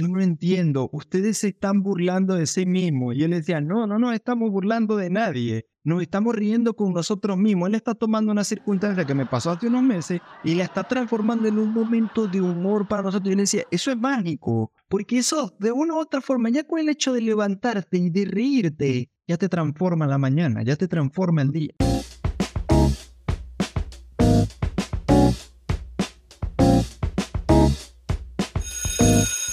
yo no entiendo, ustedes se están burlando de sí mismos. Y él decía, no, no, no estamos burlando de nadie, nos estamos riendo con nosotros mismos. Él está tomando una circunstancia que me pasó hace unos meses y la está transformando en un momento de humor para nosotros. Y él decía, eso es mágico, porque eso de una u otra forma, ya con el hecho de levantarte y de reírte, ya te transforma la mañana, ya te transforma el día.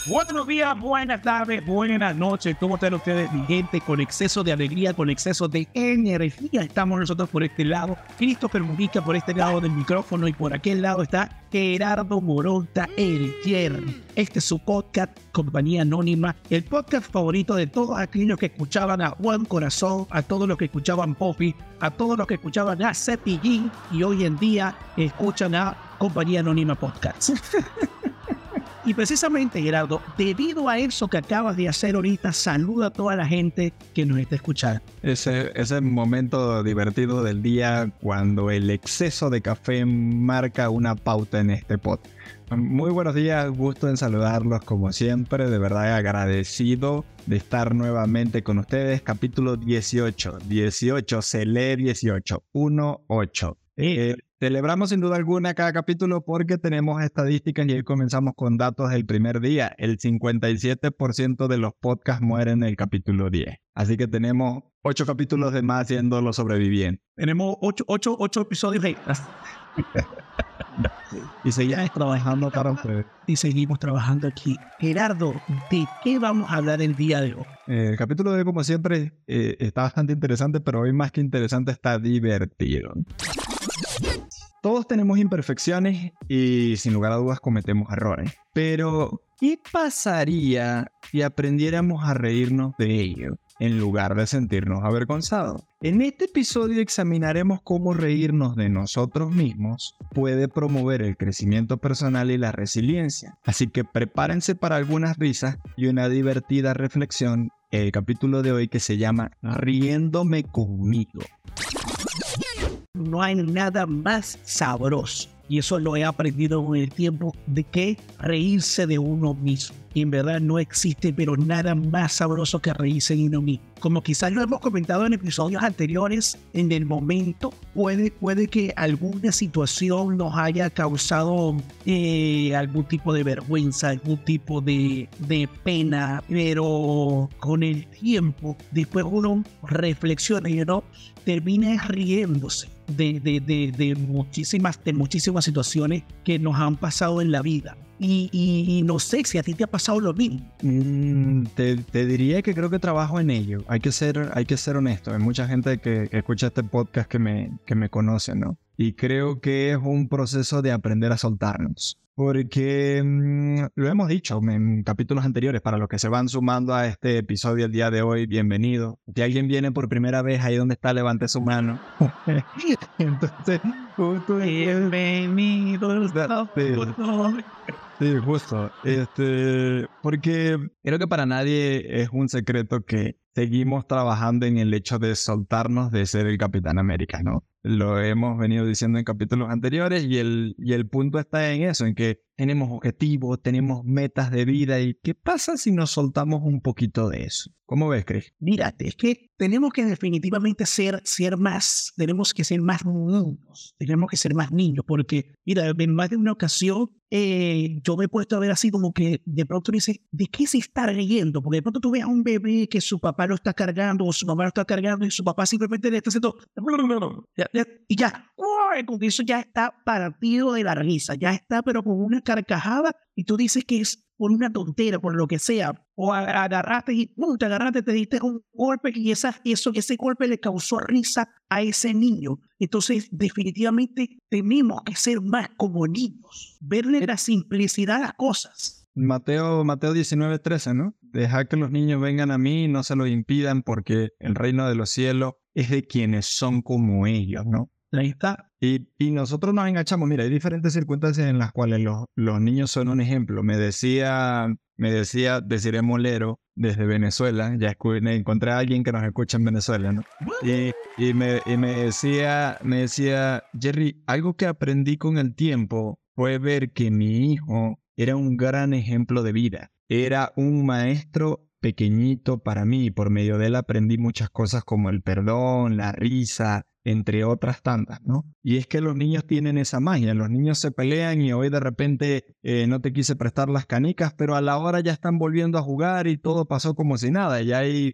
Buenos días, buenas tardes, buenas noches. ¿Cómo están ustedes, mi gente? Con exceso de alegría, con exceso de energía. Estamos nosotros por este lado. Christopher Mujica por este lado del micrófono y por aquel lado está Gerardo Moronta, el Jerry. Este es su podcast, Compañía Anónima, el podcast favorito de todos aquellos que escuchaban a Juan Corazón, a todos los que escuchaban Poppy, a todos los que escuchaban a Cepillín y hoy en día escuchan a Compañía Anónima Podcast. Y precisamente, Gerardo, debido a eso que acabas de hacer ahorita, saluda a toda la gente que nos está escuchando. Ese, ese momento divertido del día cuando el exceso de café marca una pauta en este pod. Muy buenos días, gusto en saludarlos como siempre, de verdad agradecido de estar nuevamente con ustedes. Capítulo 18, 18, se lee 18, 1, 8. Eh, celebramos sin duda alguna cada capítulo porque tenemos estadísticas y hoy comenzamos con datos del primer día. El 57% de los podcasts mueren en el capítulo 10. Así que tenemos 8 capítulos de más siendo los sobrevivientes. Tenemos 8, 8, 8 episodios extras. y seguimos trabajando para ustedes. Y seguimos trabajando aquí. Gerardo, ¿de qué vamos a hablar el día de hoy? Eh, el capítulo de hoy, como siempre, eh, está bastante interesante, pero hoy más que interesante está divertido. Todos tenemos imperfecciones y sin lugar a dudas cometemos errores. Pero, ¿qué pasaría si aprendiéramos a reírnos de ello en lugar de sentirnos avergonzados? En este episodio examinaremos cómo reírnos de nosotros mismos puede promover el crecimiento personal y la resiliencia. Así que prepárense para algunas risas y una divertida reflexión el capítulo de hoy que se llama Riéndome conmigo no hay nada más sabroso. Y eso lo he aprendido con el tiempo de que reírse de uno mismo. Y en verdad no existe, pero nada más sabroso que reírse de uno mismo. Como quizás lo hemos comentado en episodios anteriores, en el momento puede, puede que alguna situación nos haya causado eh, algún tipo de vergüenza, algún tipo de, de pena, pero con el tiempo, después uno reflexiona y uno termina riéndose de, de, de, de, muchísimas, de muchísimas situaciones que nos han pasado en la vida. Y, y, no sé si a ti te ha pasado lo mismo. Mm, te, te, diría que creo que trabajo en ello. Hay que ser, hay que ser honesto. Hay mucha gente que, que escucha este podcast que me, que me conoce, ¿no? Y creo que es un proceso de aprender a soltarnos. Porque mmm, lo hemos dicho en capítulos anteriores, para los que se van sumando a este episodio el día de hoy, bienvenido. Si alguien viene por primera vez, ahí donde está, levante su mano. Entonces, justo bienvenido. Sí, justo. Este, porque creo que para nadie es un secreto que seguimos trabajando en el hecho de soltarnos de ser el Capitán América, ¿no? Lo hemos venido diciendo en capítulos anteriores y el, y el punto está en eso, en que tenemos objetivos, tenemos metas de vida y ¿qué pasa si nos soltamos un poquito de eso? ¿Cómo ves, Chris? Mírate, es que tenemos que definitivamente ser, ser más, tenemos que ser más niños, tenemos que ser más niños, porque, mira, en más de una ocasión eh, yo me he puesto a ver así como que de pronto dice, ¿de qué se está riendo? Porque de pronto tú ves a un bebé que su papá lo está cargando o su mamá lo está cargando y su papá simplemente le está haciendo... Y ya, con eso ya está partido de la risa, ya está pero con una carcajada y tú dices que es por una tontera, por lo que sea, o agarraste y ¡pum! te agarraste, te diste un golpe y esa, eso, ese golpe le causó risa a ese niño. Entonces, definitivamente tenemos que ser más como niños, verle la simplicidad a las cosas. Mateo, Mateo 19, 13, ¿no? Deja que los niños vengan a mí y no se lo impidan porque el reino de los cielos es de quienes son como ellos, ¿no? Ahí está. Y, nosotros nos enganchamos. Mira, hay diferentes circunstancias en las cuales los, los niños son un ejemplo. Me decía, me decía Molero desde Venezuela. Ya encontré a alguien que nos escucha en Venezuela, ¿no? Y, y, me, y me decía, me decía, Jerry, algo que aprendí con el tiempo fue ver que mi hijo era un gran ejemplo de vida. Era un maestro pequeñito para mí. Por medio de él aprendí muchas cosas como el perdón, la risa, entre otras tantas, ¿no? Y es que los niños tienen esa magia, los niños se pelean y hoy de repente eh, no te quise prestar las canicas, pero a la hora ya están volviendo a jugar y todo pasó como si nada, ya hay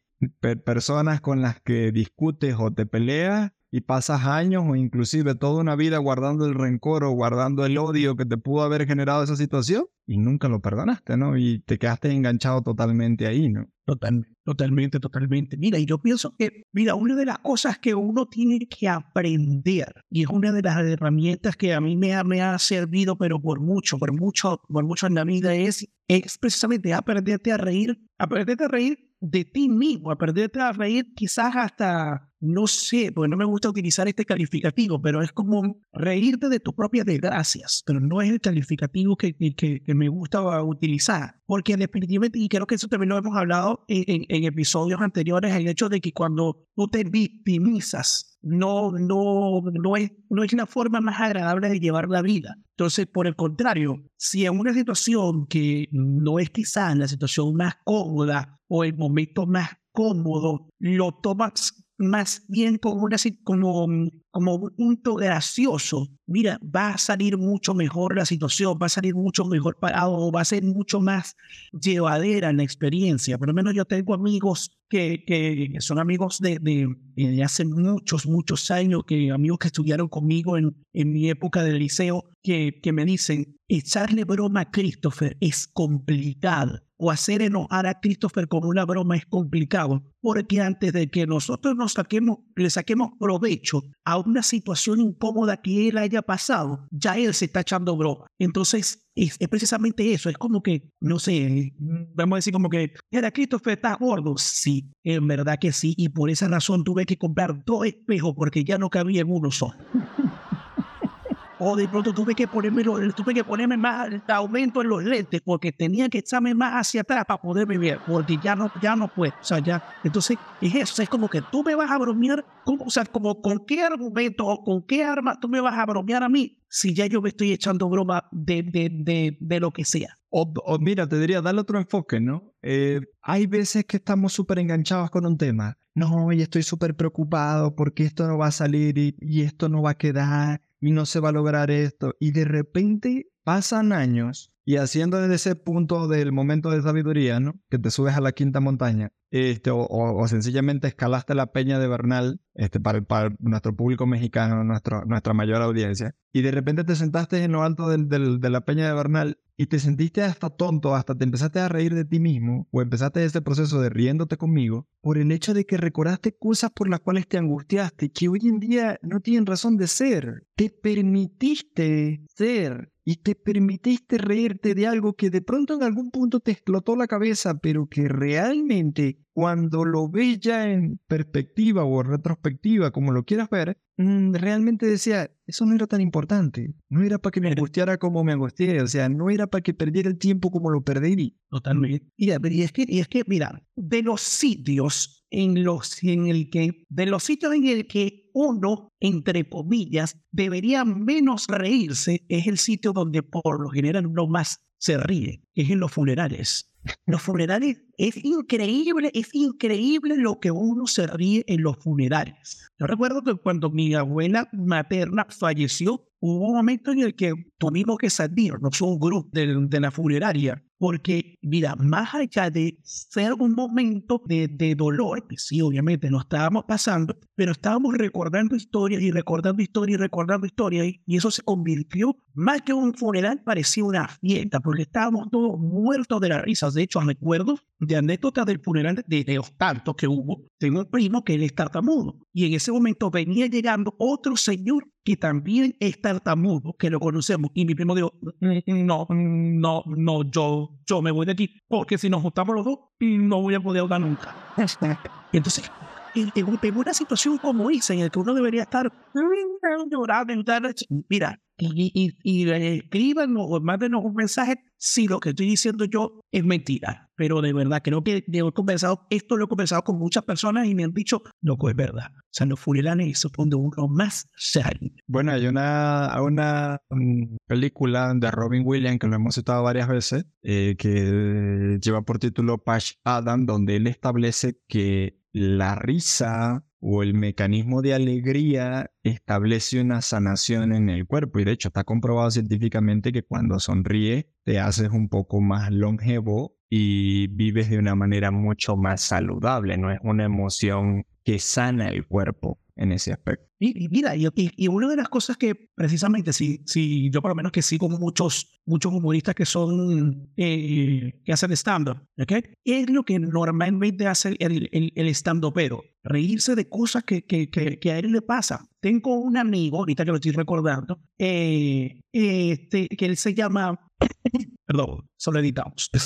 personas con las que discutes o te peleas y pasas años o inclusive toda una vida guardando el rencor o guardando el odio que te pudo haber generado esa situación y nunca lo perdonaste, ¿no? Y te quedaste enganchado totalmente ahí, ¿no? Totalmente, totalmente, totalmente. Mira, y yo pienso que, mira, una de las cosas que uno tiene que aprender, y es una de las herramientas que a mí me ha, me ha servido, pero por mucho, por mucho, por mucho en la vida, es, es precisamente aprenderte a reír, aprenderte a reír de ti mismo, aprenderte a reír quizás hasta no sé, porque no me gusta utilizar este calificativo, pero es como reírte de tus propias desgracias, pero no es el calificativo que, que, me gusta utilizar, porque definitivamente, y creo que eso también lo hemos hablado en, en, episodios anteriores, el hecho de que cuando tú te victimizas, no, no, no, es, no es la forma más agradable de llevar la vida. Entonces, por el contrario, si en una situación que no es quizás la situación más cómoda o el momento más cómodo, lo tomas más bien como, una, como, como un punto gracioso. Mira, va a salir mucho mejor la situación, va a salir mucho mejor parado, va a ser mucho más llevadera la experiencia. Por lo menos yo tengo amigos que, que son amigos de, de, hace muchos, muchos años, que amigos que estudiaron conmigo en, en mi época del liceo, que, me dicen, echarle broma a Christopher es complicado o hacer enojar a Christopher con una broma es complicado, porque antes de que nosotros nos saquemos, le saquemos provecho a una situación incómoda que él haya pasado, ya él se está echando broma. Entonces, es, precisamente eso, es como que, no sé, vamos a decir como que, era Christopher, ¿estás gordo? Sí, en verdad que sí, y por esa razón tuve que comprar dos espejos porque ya no cabía en uno solo o de pronto tuve que ponerme, tuve que ponerme más aumento en los lentes porque tenía que echarme más hacia atrás para poder vivir, porque ya no, ya no puedo, o sea, ya, entonces es eso, es como que tú me vas a bromear, o sea, como con qué argumento o con qué arma tú me vas a bromear a mí si ya yo me estoy echando broma de, de, de, de lo que sea. O, mira, te diría, darle otro enfoque, ¿no? Eh, hay veces que estamos súper enganchados con un tema. No, y estoy súper preocupado porque esto no va a salir y, y esto no va a quedar y no se va a lograr esto. Y de repente pasan años y haciendo desde ese punto del momento de sabiduría, ¿no? Que te subes a la quinta montaña, este, o, sencillamente escalaste la peña de Bernal, este, para, nuestro público mexicano, nuestro, nuestra mayor audiencia, y de repente te sentaste en lo alto del, de la peña de Bernal y te sentiste hasta tonto, hasta te empezaste a reír de ti mismo, o empezaste este proceso de riéndote conmigo, por el hecho de que recordaste cosas por las cuales te angustiaste, que hoy en día no tienen razón de ser. Te permitiste ser y te permitiste reírte de algo que de pronto en algún punto te explotó la cabeza, pero que realmente cuando lo ves ya en perspectiva o retrospectiva, como lo quieras ver, mm, realmente decía, eso no era tan importante. No era para que me angustiara como me angustié, o sea, no era para que perdiera el tiempo como lo perdí. Totalmente. Y, y, es que, y es que, mira, de los sitios en los en el que, de los sitios en el que uno, entre comillas, debería menos reírse, es el sitio donde por lo general uno más se ríe, es en los funerales. Los funerales es increíble, es increíble lo que uno se ríe en los funerales. Yo recuerdo que cuando mi abuela materna falleció, hubo un momento en el que tuvimos que salir, no un grupo de, de la funeraria, porque, mira, más allá de ser un momento de, de, dolor, que sí, obviamente no estábamos pasando, pero estábamos recordando historias y recordando historias y recordando historias, y, eso se convirtió, más que un funeral, parecía una fiesta, porque estábamos todos muertos de la risa. De hecho, recuerdo de anécdotas del funeral de, de los tantos que hubo, tengo un primo que él es tartamudo, y en ese momento venía llegando otro señor que también es tartamudo, que lo conocemos, y mi primo dijo, no, no, no, yo, yo me voy de aquí, porque si nos juntamos los dos, no voy a poder hablar nunca. Entonces, en, en, una situación como esa, en la que uno debería estar mira, y, y, y escriban o mándenos un mensaje si lo que estoy diciendo yo es mentira. Pero de verdad, creo que he conversado, esto lo he conversado con muchas personas y me han dicho, loco, es verdad. O sea, los funerales eso donde uno más sale. Bueno, hay una, una mm, película de Robin Williams que lo hemos citado varias veces, eh, que lleva por título Patch Adam, donde él establece que la risa o el mecanismo de alegría establece una sanación en el cuerpo. Y de hecho está comprobado científicamente que cuando sonríe te haces un poco más longevo y vives de una manera mucho más saludable, no es una emoción que sana el cuerpo en ese aspecto. Y, mira, y, y, una de las cosas que precisamente, si, si yo por lo menos que sigo muchos, muchos humoristas que son, eh, que hacen stand-up, Es lo que normalmente hace el, el, el stand pero reírse de cosas que, que, que, a él le pasa. Tengo un amigo, ahorita que lo estoy recordando, eh, este, que él se llama, perdón, solo editamos.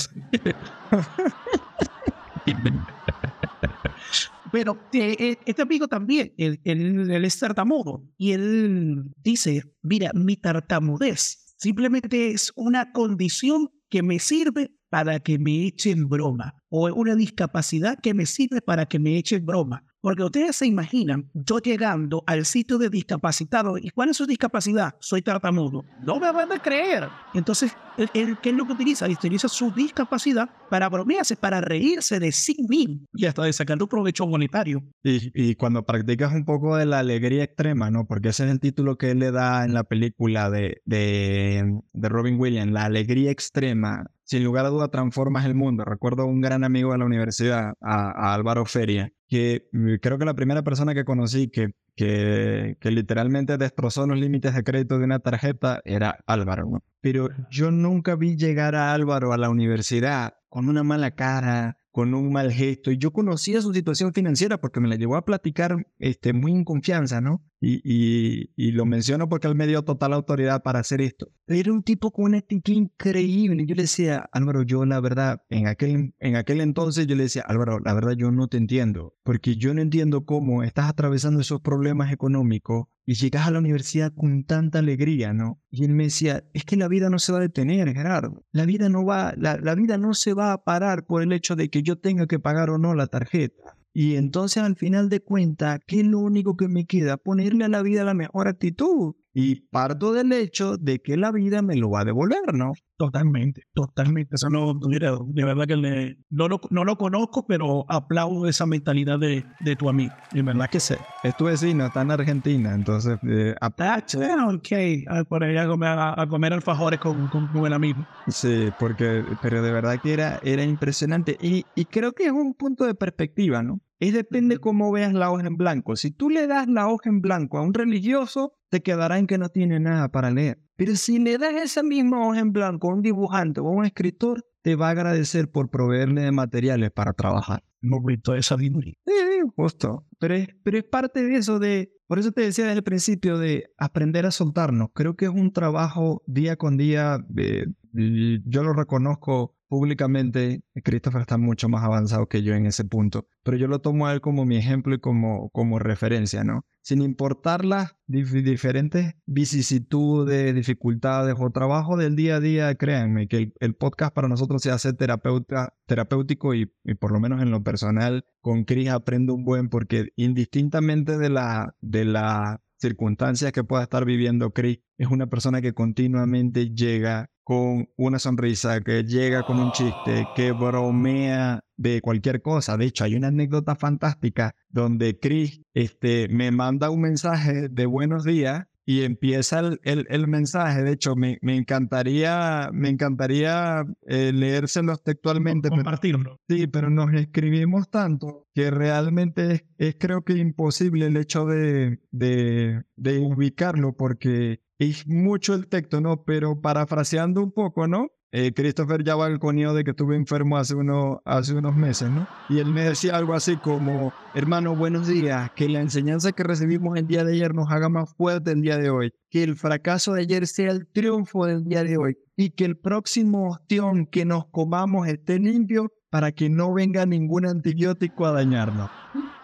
Pero eh, este amigo también, él, es tartamudo y él dice, mira, mi tartamudez simplemente es una condición que me sirve para que me echen broma o una discapacidad que me sirve para que me echen broma. Porque ustedes se imaginan yo llegando al sitio de discapacitado y cuál es su discapacidad, soy tartamudo. No me van a creer. Entonces, ¿qué es lo que utiliza? Utiliza su discapacidad para bromearse, para reírse de sí mismo y hasta de sacar un provecho monetario. Y, y cuando practicas un poco de la alegría extrema, ¿no? Porque ese es el título que él le da en la película de, de, de Robin Williams, la alegría extrema sin lugar a duda transformas el mundo. Recuerdo un gran amigo de la universidad, a, Álvaro Feria, que mm, creo que la primera persona que conocí que, que, que, literalmente destrozó los límites de crédito de una tarjeta era Álvaro. Pero yo nunca vi llegar a Álvaro a la universidad con una mala cara, con un mal gesto. Y yo conocía su situación financiera porque me la llevó a platicar este, muy en confianza, ¿no? Y, y, lo menciono porque él me dio total autoridad para hacer esto. Era un tipo con una actitud increíble. Yo le decía, Álvaro, yo la verdad, en aquel, en aquel entonces yo le decía, Álvaro, la verdad yo no te entiendo, porque yo no entiendo cómo estás atravesando esos problemas económicos y llegas a la universidad con tanta alegría, ¿no? Y él me decía, es que la vida no se va a detener, Gerardo. La vida no va, la, la vida no se va a parar por el hecho de que yo tenga que pagar o no la tarjeta. Y entonces al final de cuentas, ¿qué es lo único que me queda? Ponerle a la vida la mejor actitud. Y parto del hecho de que la vida me lo va a devolver, ¿no? Totalmente, totalmente. Eso no, de verdad que no, lo, no lo conozco, pero aplaudo esa mentalidad de, de tu amigo. De verdad que sé. Es tu vecino, está en Argentina, entonces... Eh, ok, ah, por ahí a comer, a comer alfajores con, con, con, el amigo. Sí, porque, pero de verdad que era, era impresionante. Y, y creo que es un punto de perspectiva, ¿no? Es depende cómo veas la hoja en blanco. Si tú le das la hoja en blanco a un religioso, te quedará en que no tiene nada para leer. Pero si le das esa misma hoja en blanco a un dibujante o a un escritor, te va a agradecer por proveerle de materiales para trabajar. Momento de sabiduría. Sí, justo. Pero es, pero es parte de eso de, por eso te decía desde el principio de aprender a soltarnos. Creo que es un trabajo día con día. Eh, yo lo reconozco públicamente, Christopher está mucho más avanzado que yo en ese punto, pero yo lo tomo a él como mi ejemplo y como, como referencia, ¿no? Sin importar las diferentes vicisitudes, dificultades o trabajo del día a día, créanme que el, podcast para nosotros se hace terapéutico y, y, por lo menos en lo personal con Chris aprendo un buen porque indistintamente de la, de la circunstancias que pueda estar viviendo Chris, es una persona que continuamente llega con una sonrisa, que llega con un chiste, que bromea de cualquier cosa. De hecho, hay una anécdota fantástica donde Chris este, me manda un mensaje de buenos días y empieza el, el, mensaje. De hecho, me, me encantaría, me encantaría eh, leérselos textualmente. Compartirlo. sí, pero nos escribimos tanto que realmente es, es creo que imposible el hecho de, de, de ubicarlo porque es mucho el texto, ¿no? Pero parafraseando un poco, ¿no? Eh, Christopher ya balconeó de que estuve enfermo hace, uno, hace unos meses, ¿no? Y él me decía algo así como, hermano, buenos días, que la enseñanza que recibimos el día de ayer nos haga más fuerte el día de hoy, que el fracaso de ayer sea el triunfo del día de hoy y que el próximo ostión que nos comamos esté limpio para que no venga ningún antibiótico a dañarnos.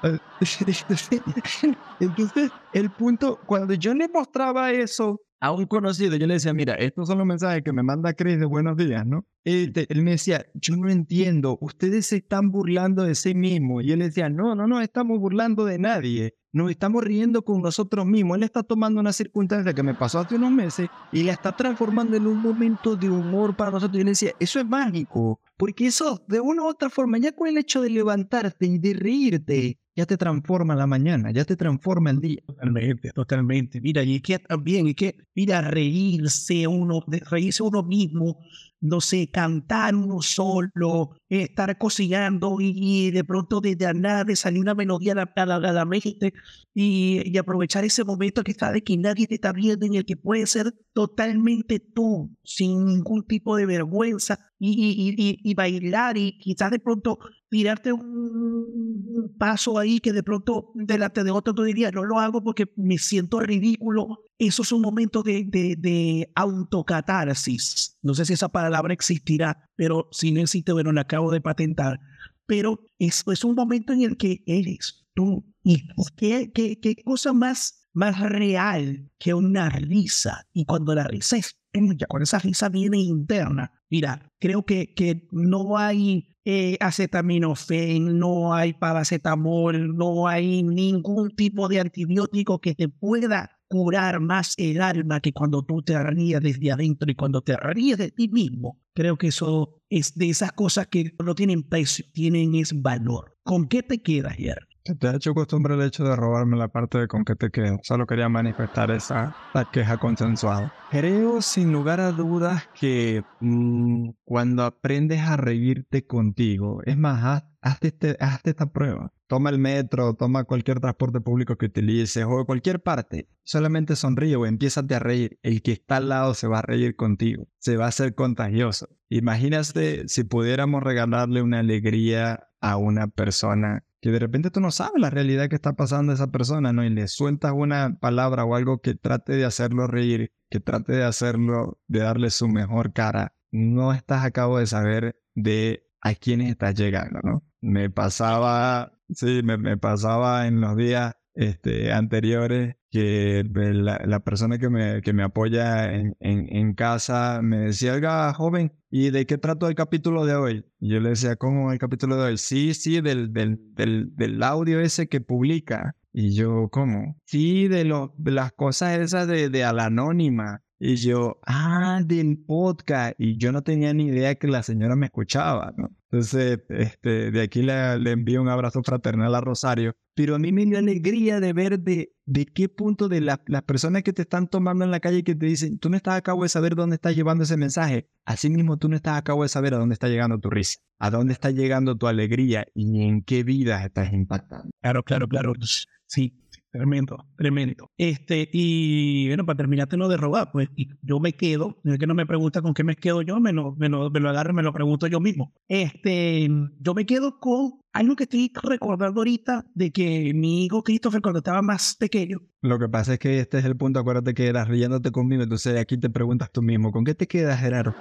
Entonces, el punto, cuando yo le mostraba eso a un conocido, yo le decía, mira, estos son los mensajes que me manda Chris de buenos días, ¿no? Él, él, me decía, yo no entiendo, ustedes se están burlando de sí mismos. Y él decía, no, no, no, estamos burlando de nadie. Nos estamos riendo con nosotros mismos. Él está tomando una circunstancia que me pasó hace unos meses y la está transformando en un momento de humor para nosotros. Y él decía, eso es mágico, porque eso, de una u otra forma, ya con el hecho de levantarte y de reírte, ya te transforma la mañana, ya te transforma el día. Totalmente, totalmente. Mira, y que también, y que, mira, reírse uno, reírse uno mismo, no sé, cantar uno solo, estar cocinando y, de pronto desde la nada salir una melodía a la, a la mente y, y, aprovechar ese momento que está de que nadie te está viendo en el que puedes ser totalmente tú, sin ningún tipo de vergüenza y, y bailar y quizás de pronto tirarte un, paso ahí que de pronto delante de otro tú dirías, no lo hago porque me siento ridículo. Eso es un momento de, de, de autocatarsis. No sé si esa palabra existirá, pero si no existe, bueno, la acabo de patentar. Pero es, es un momento en el que eres tú. ¿Y qué, qué, qué cosa más, más real que una risa? Y cuando la risa es con esa risa viene interna. Mira, creo que, que no hay eh, acetaminofén, no hay paracetamol, no hay ningún tipo de antibiótico que te pueda curar más el alma que cuando tú te ríes desde adentro y cuando te ríes de ti mismo. Creo que eso es de esas cosas que no tienen precio, tienen es valor. ¿Con qué te quedas, ayer? Te ha hecho costumbre el hecho de robarme la parte de con qué te quedo. Solo quería manifestar esa queja consensuada. Creo sin lugar a dudas que mmm, cuando aprendes a reírte contigo, es más, hazte, este, hazte esta prueba. Toma el metro, toma cualquier transporte público que utilices o cualquier parte. Solamente sonríe o empieza a reír. El que está al lado se va a reír contigo. Se va a hacer contagioso. Imagínate si pudiéramos regalarle una alegría a una persona que de repente tú no sabes la realidad que está pasando a esa persona, ¿no? Y le sueltas una palabra o algo que trate de hacerlo reír, que trate de hacerlo, de darle su mejor cara. No estás a cabo de saber de a quiénes estás llegando, ¿no? Me pasaba, sí, me, me pasaba en los días este, anteriores que la, persona que me, que me apoya en, en, casa me decía, oiga, joven, ¿y de qué trato el capítulo de hoy? Y yo le decía, ¿cómo el capítulo de hoy? Sí, sí, del, del, del, del audio ese que publica. Y yo, ¿cómo? Sí, de, lo, de las cosas esas de, de a la anónima. Y yo, ah, del podcast. Y yo no tenía ni idea que la señora me escuchaba, ¿no? Entonces, este, de aquí le, le envío un abrazo fraternal a Rosario. Pero a mí me dio alegría de ver de, de qué punto de las personas que te están tomando en la calle y que te dicen, tú no estás a cabo de saber dónde estás llevando ese mensaje. Así mismo tú no estás a cabo de saber a dónde está llegando tu risa, a dónde está llegando tu alegría y en qué vidas estás impactando. Claro, claro, claro. Sí, Tremendo, tremendo. Este, y bueno, para terminarte no de robar, pues yo me quedo, es que no me pregunta con qué me quedo yo, me lo, me lo, me lo agarro, me lo pregunto yo mismo. Este, yo me quedo con algo que estoy recordando ahorita de que mi hijo Christopher cuando estaba más pequeño. Lo que pasa es que este es el punto, acuérdate que eras riéndote conmigo, entonces aquí te preguntas tú mismo, ¿con qué te quedas, Gerardo?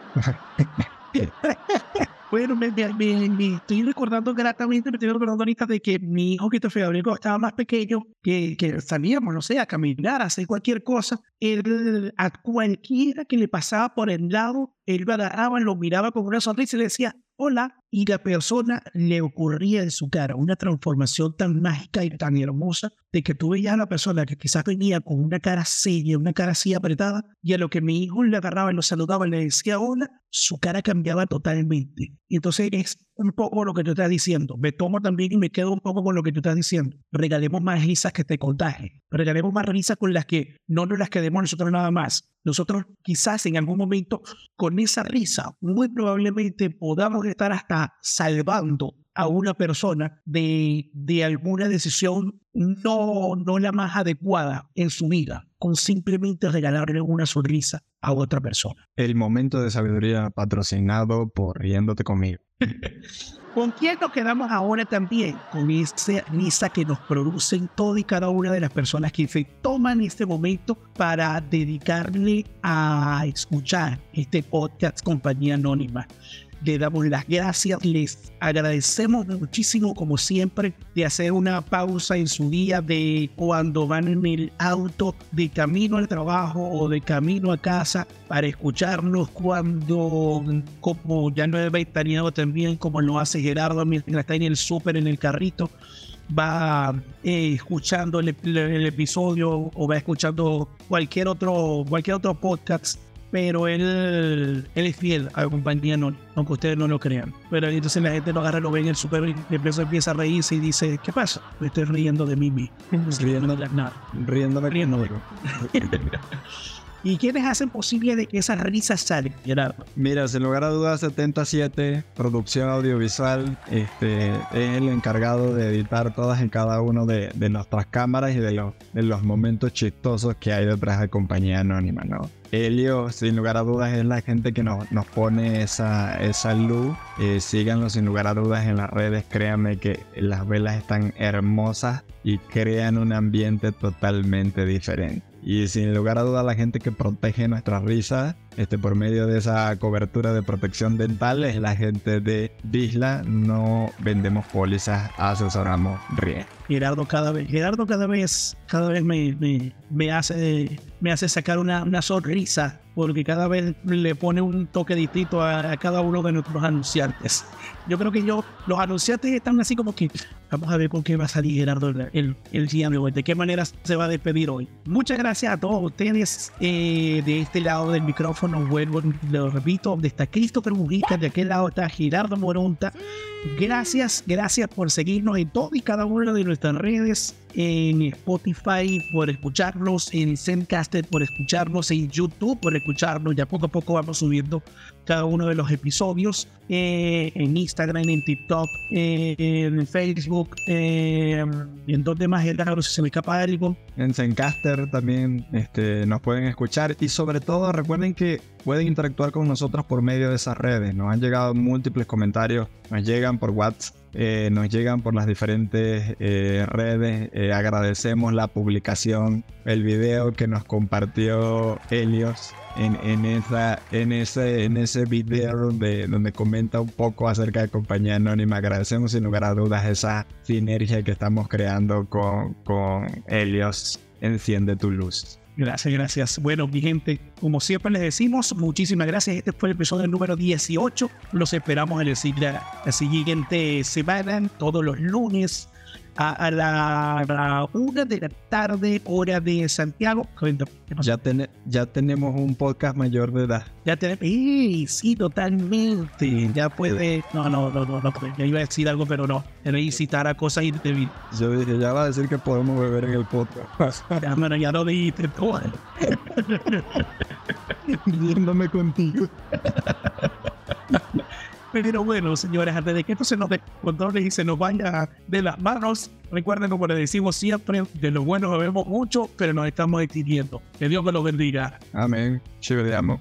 Bueno, me, estoy recordando gratamente, me estoy recordando ahorita de que mi hijo que Federico estaba más pequeño, que, que salíamos, no sé, a caminar, a hacer cualquier cosa. Él, a cualquiera que le pasaba por el lado, él lo agarraba, lo miraba con una sonrisa y le decía, hola, y la persona le ocurría en su cara una transformación tan mágica y tan hermosa de que tú veías a la persona que quizás venía con una cara seria, una cara así apretada, y a lo que mi hijo le agarraba y lo saludaba le decía hola, su cara cambiaba totalmente. Y entonces es un poco lo que tú estás diciendo. Me tomo también y me quedo un poco con lo que tú estás diciendo. Regalemos más risas que te contagien. Regalemos más risas con las que no nos las quedemos nosotros nada más. Nosotros quizás en algún momento con esa risa muy probablemente podamos estar hasta salvando a una persona de, de alguna decisión no, no la más adecuada en su vida, con simplemente regalarle una sonrisa a otra persona. El momento de sabiduría patrocinado por Riéndote conmigo. ¿Con quién nos quedamos ahora también? Con esa risa que nos producen todas y cada una de las personas que se toman este momento para dedicarle a escuchar este podcast Compañía Anónima. Le damos las gracias, les agradecemos muchísimo como siempre de hacer una pausa en su día de cuando van en el auto de camino al trabajo o de camino a casa para escucharnos cuando, como ya no he ventaneado también, como lo hace Gerardo mientras está en el súper, en el carrito, va eh, escuchando el, el, episodio o va escuchando cualquier otro, cualquier otro podcast pero él, él es fiel a la compañía no, aunque ustedes no lo crean. Pero entonces la gente lo agarra, lo ve en el super y empieza a reírse y dice, ¿qué pasa? Me estoy riendo de mí mismo. riendo de nada. Riéndome. Riéndome. ¿Y quiénes hacen posible de que esas risas salgan? Mira, sin lugar a dudas, 77, producción audiovisual, este, es el encargado de editar todas y cada uno de, nuestras cámaras y de los, momentos chistosos que hay detrás de Compañía Anónima, ¿no? Helio, sin lugar a dudas, es la gente que nos, pone esa, esa luz. Eh, síganlo sin lugar a dudas en las redes. Créanme que las velas están hermosas y crean un ambiente totalmente diferente. Y sin lugar a dudas, la gente que protege nuestra risa este, por medio de esa cobertura de protección dental es la gente de Disla. No vendemos pólizas, asesoramos riesgo. Gerardo cada vez, Gerardo cada vez, cada vez me, me, me hace, me hace sacar una, una sonrisa porque cada vez le pone un toque distinto a, cada uno de nuestros anunciantes. Yo creo que yo, los anunciantes están así como que, vamos a ver con qué va a salir Gerardo el, el día de hoy, de qué manera se va a despedir hoy. Muchas gracias a todos ustedes eh, de este lado del micrófono, vuelvo, lo repito, donde está Christopher Mujica, de aquel lado está Gerardo Moronta. Gracias, gracias por seguirnos en todo y cada una de nuestras redes en Spotify por escucharnos, en Zencaster por escucharnos, en YouTube por escucharnos. Ya poco a poco vamos subiendo cada uno de los episodios eh, en Instagram, en TikTok, eh, en Facebook, eh, en donde más, si se me escapa algo. En Zencaster también este, nos pueden escuchar y sobre todo recuerden que pueden interactuar con nosotros por medio de esas redes. Nos han llegado múltiples comentarios, nos llegan por WhatsApp eh, nos llegan por las diferentes eh, redes. Eh, agradecemos la publicación, el video que nos compartió Helios en, ese, en video donde, donde comenta un poco acerca de Compañía Anónima. Agradecemos sin lugar a dudas esa sinergia que estamos creando con, con Helios. Enciende tu luz. Gracias, gracias. Bueno, mi gente, como siempre les decimos, muchísimas gracias. Este fue el episodio número 18. Los esperamos en el, la siguiente semana, todos los lunes a, la, una de la tarde, hora de Santiago. Ya, ya tenemos un podcast mayor de edad. Ya tenemos, sí, totalmente. Ya puede, no, no, no, no, no, ya iba a decir algo, pero no, era incitar a cosas indebidas. Yo dije, ya va a decir que podemos beber en el podcast. ya, bueno, ya lo dijiste todo. Viéndome contigo. Pero bueno, señores, antes de que esto se nos descontrole y se nos vaya de las manos, recuerden, como les decimos siempre, de lo bueno bebemos mucho, pero nos estamos extinguiendo. Que Dios me lo bendiga. Amén. Ci vediamo.